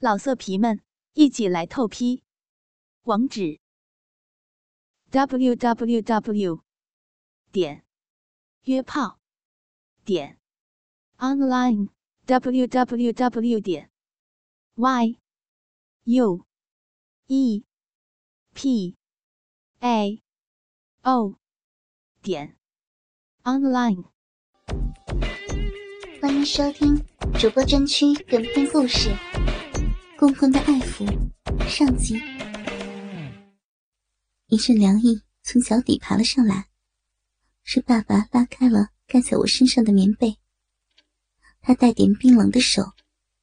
老色皮们，一起来透批！网址：w w w 点约炮点 online w w w 点 y u e p a o 点 online。欢迎收听主播专区短篇故事。公公的爱抚，上集。一阵凉意从脚底爬了上来，是爸爸拉开了盖在我身上的棉被。他带点冰冷的手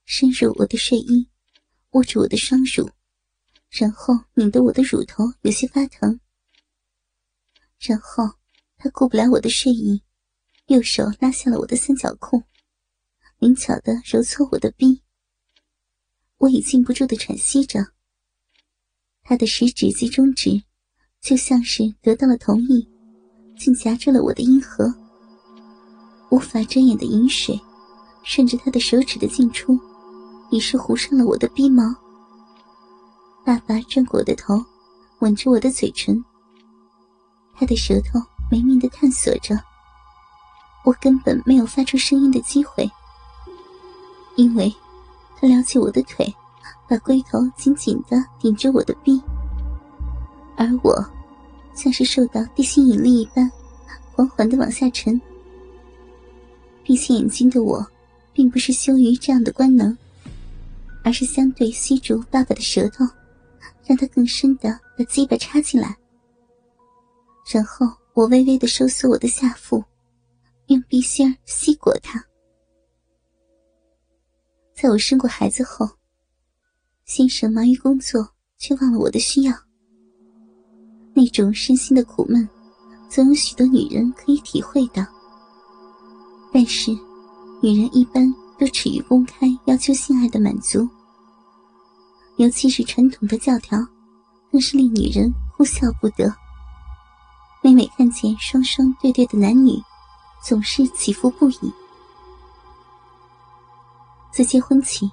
伸入我的睡衣，握住我的双乳，然后拧得我的乳头有些发疼。然后他顾不了我的睡意，右手拉下了我的三角裤，灵巧的揉搓我的臂。我已禁不住的喘息着，他的食指及中指，就像是得到了同意，竟夹住了我的阴核。无法遮掩的饮水，顺着他的手指的进出，已是糊上了我的鼻毛。爸爸转过我的头，吻着我的嘴唇，他的舌头没命的探索着，我根本没有发出声音的机会，因为。他撩起我的腿，把龟头紧紧的顶着我的臂，而我像是受到地心引力一般，缓缓的往下沉。闭起眼睛的我，并不是羞于这样的官能，而是相对吸住爸爸的舌头，让他更深的把鸡巴插进来。然后我微微的收缩我的下腹，用鼻心儿吸过他。在我生过孩子后，先生忙于工作，却忘了我的需要。那种身心的苦闷，总有许多女人可以体会的。但是，女人一般都耻于公开要求性爱的满足，尤其是传统的教条，更是令女人哭笑不得。每每看见双双对对的男女，总是起伏不已。自结婚起，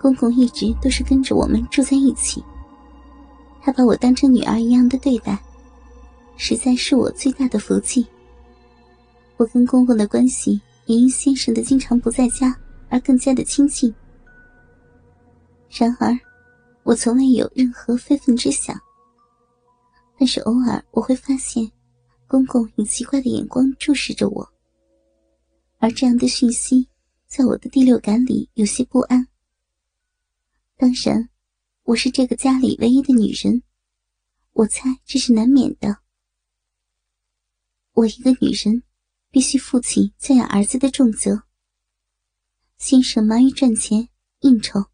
公公一直都是跟着我们住在一起。他把我当成女儿一样的对待，实在是我最大的福气。我跟公公的关系也因先生的经常不在家而更加的亲近。然而，我从未有任何非分之想。但是偶尔我会发现，公公以奇怪的眼光注视着我，而这样的讯息。在我的第六感里有些不安。当然，我是这个家里唯一的女人，我猜这是难免的。我一个女人，必须负起教养儿子的重责。先生忙于赚钱应酬，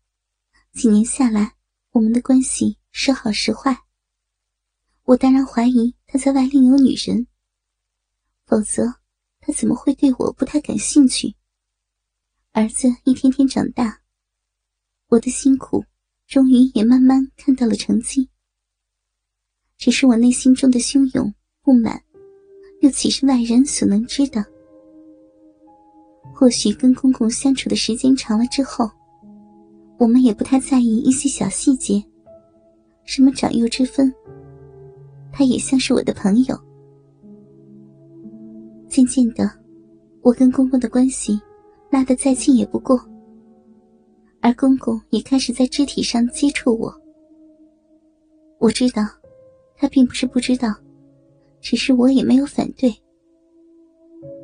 几年下来，我们的关系时好时坏。我当然怀疑他在外另有女人，否则他怎么会对我不太感兴趣？儿子一天天长大，我的辛苦终于也慢慢看到了成绩。只是我内心中的汹涌不满，又岂是外人所能知的？或许跟公公相处的时间长了之后，我们也不太在意一些小细节，什么长幼之分，他也像是我的朋友。渐渐的，我跟公公的关系。拉得再近也不过，而公公也开始在肢体上接触我。我知道，他并不是不知道，只是我也没有反对。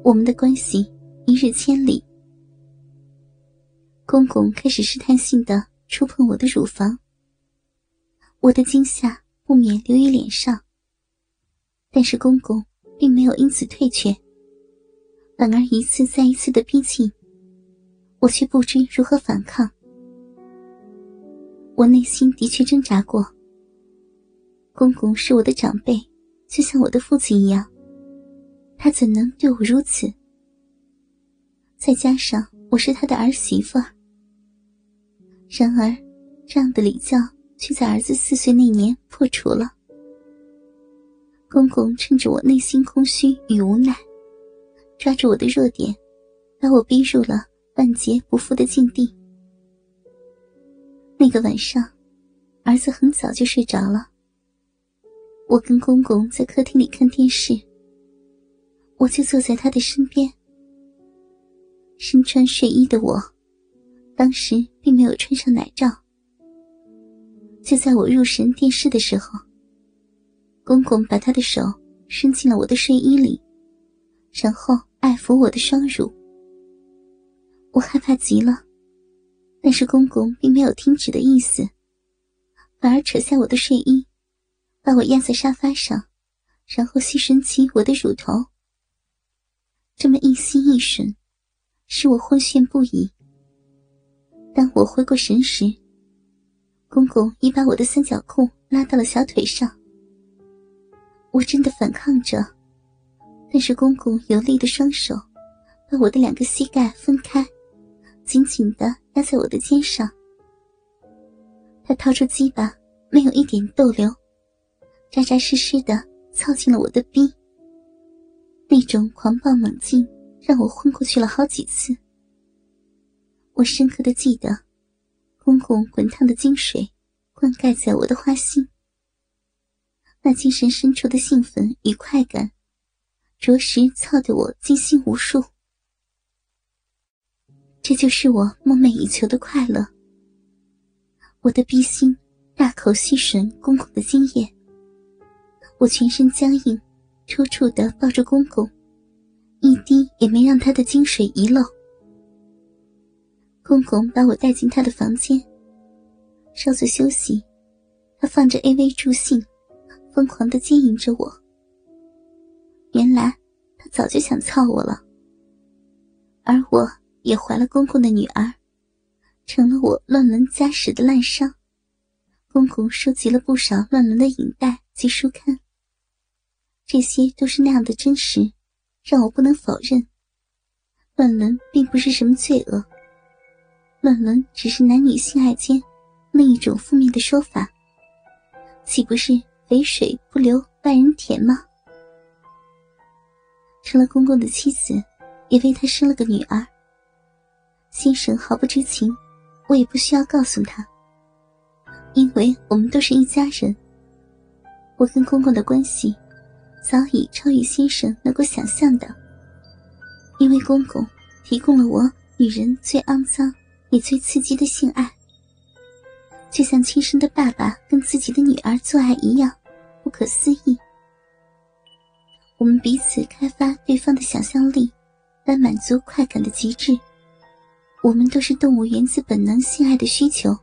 我们的关系一日千里。公公开始试探性的触碰我的乳房，我的惊吓不免流于脸上。但是公公并没有因此退却，反而一次再一次的逼近。我却不知如何反抗，我内心的确挣扎过。公公是我的长辈，就像我的父亲一样，他怎能对我如此？再加上我是他的儿媳妇。然而，这样的礼教却在儿子四岁那年破除了。公公趁着我内心空虚与无奈，抓住我的弱点，把我逼入了。万劫不复的境地。那个晚上，儿子很早就睡着了。我跟公公在客厅里看电视，我就坐在他的身边。身穿睡衣的我，当时并没有穿上奶罩。就在我入神电视的时候，公公把他的手伸进了我的睡衣里，然后爱抚我的双乳。我害怕极了，但是公公并没有停止的意思，反而扯下我的睡衣，把我压在沙发上，然后吸吮起我的乳头。这么一心一吮，使我昏眩不已。当我回过神时，公公已把我的三角裤拉到了小腿上，我真的反抗着，但是公公有力的双手把我的两个膝盖分开，紧紧的压在我的肩上。他掏出鸡巴，没有一点逗留，扎扎实实的操进了我的逼。那种狂暴猛劲让我昏过去了好几次。我深刻的记得。公公滚烫的精水灌溉在我的花心，那精神深处的兴奋与快感，着实操得我惊心无数。这就是我梦寐以求的快乐。我的逼心大口吸吮公公的精液，我全身僵硬，抽搐的抱着公公，一滴也没让他的精水遗漏。公公把我带进他的房间，稍作休息，他放着 A V 助兴，疯狂的经营着我。原来他早就想操我了，而我也怀了公公的女儿，成了我乱伦家史的烂伤。公公收集了不少乱伦的影带及书刊，这些都是那样的真实，让我不能否认，乱伦并不是什么罪恶。乱伦只是男女性爱间另一种负面的说法，岂不是肥水不流外人田吗？成了公公的妻子，也为他生了个女儿。先生毫不知情，我也不需要告诉他，因为我们都是一家人。我跟公公的关系早已超越先生能够想象的，因为公公提供了我女人最肮脏。也最刺激的性爱，就像亲生的爸爸跟自己的女儿做爱一样，不可思议。我们彼此开发对方的想象力，来满足快感的极致。我们都是动物源自本能性爱的需求，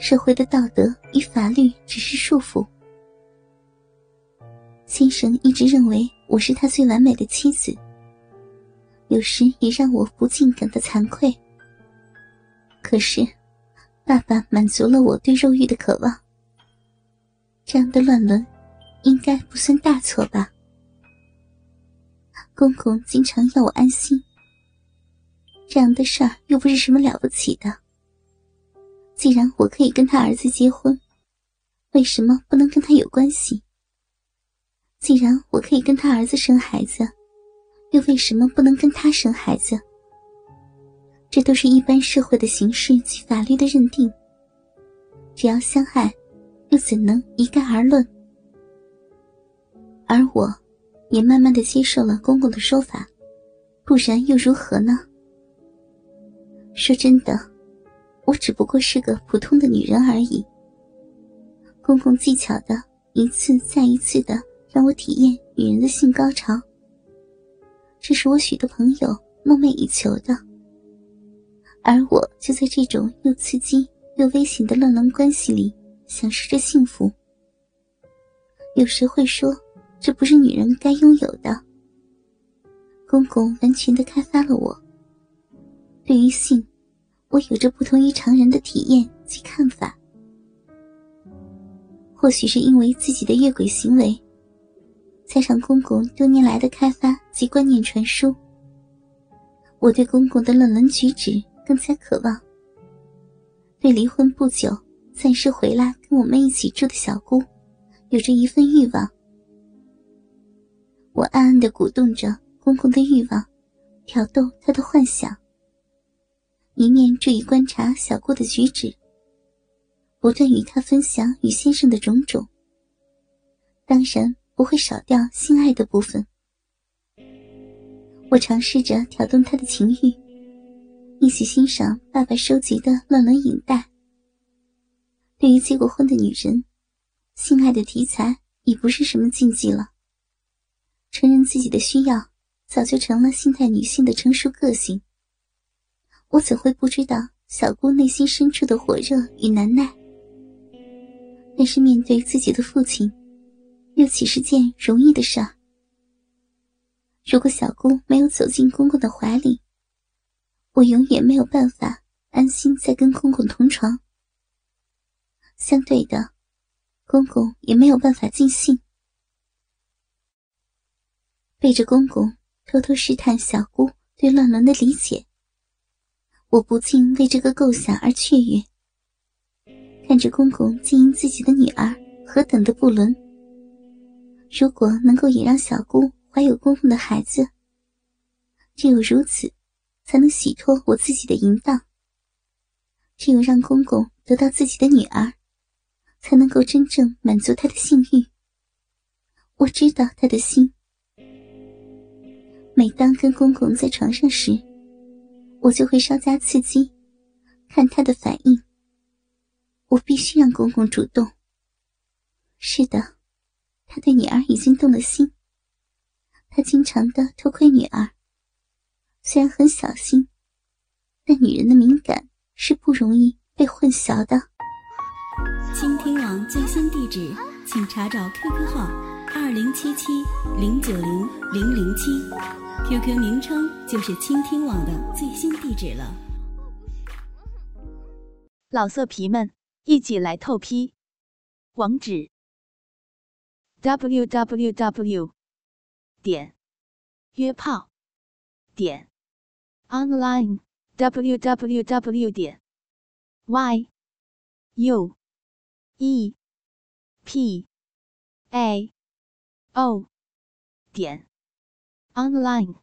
社会的道德与法律只是束缚。先生一直认为我是他最完美的妻子，有时也让我不禁感到惭愧。可是，爸爸满足了我对肉欲的渴望。这样的乱伦，应该不算大错吧？公公经常要我安心，这样的事儿又不是什么了不起的。既然我可以跟他儿子结婚，为什么不能跟他有关系？既然我可以跟他儿子生孩子，又为什么不能跟他生孩子？这都是一般社会的形式及法律的认定。只要相爱，又怎能一概而论？而我，也慢慢的接受了公公的说法，不然又如何呢？说真的，我只不过是个普通的女人而已。公公技巧的一次再一次的让我体验女人的性高潮，这是我许多朋友梦寐以求的。而我就在这种又刺激又危险的乱伦关系里享受着幸福。有谁会说，这不是女人该拥有的。公公完全的开发了我。对于性，我有着不同于常人的体验及看法。或许是因为自己的越轨行为，加上公公多年来的开发及观念传输，我对公公的乱伦举止。更加渴望对离婚不久暂时回来跟我们一起住的小姑，有着一份欲望。我暗暗的鼓动着公公的欲望，挑逗他的幻想，一面注意观察小姑的举止，不断与他分享与先生的种种，当然不会少掉性爱的部分。我尝试着挑动他的情欲，一起欣赏爸爸收集的乱伦影带。对于结过婚的女人，性爱的题材已不是什么禁忌了。承认自己的需要，早就成了现代女性的成熟个性。我怎会不知道小姑内心深处的火热与难耐？但是面对自己的父亲，又岂是件容易的事儿？如果小姑没有走进公公的怀里，我永远没有办法安心再跟公公同床。相对的，公公也没有办法尽兴。背着公公偷偷试探小姑对乱伦的理解，我不禁为这个构想而雀跃。看着公公经营自己的女儿，何等的不伦！如果能够也让小姑。怀有公公的孩子，只有如此，才能洗脱我自己的淫荡。只有让公公得到自己的女儿，才能够真正满足他的性欲。我知道他的心。每当跟公公在床上时，我就会稍加刺激，看他的反应。我必须让公公主动。是的，他对女儿已经动了心。他经常的偷窥女儿，虽然很小心，但女人的敏感是不容易被混淆的。倾听网最新地址，请查找 QQ 号二零七七零九零零零七，QQ 名称就是倾听网的最新地址了。老色皮们，一起来透批，网址：w w w。点约炮点 online w w w 点 y u e p a o 点 online。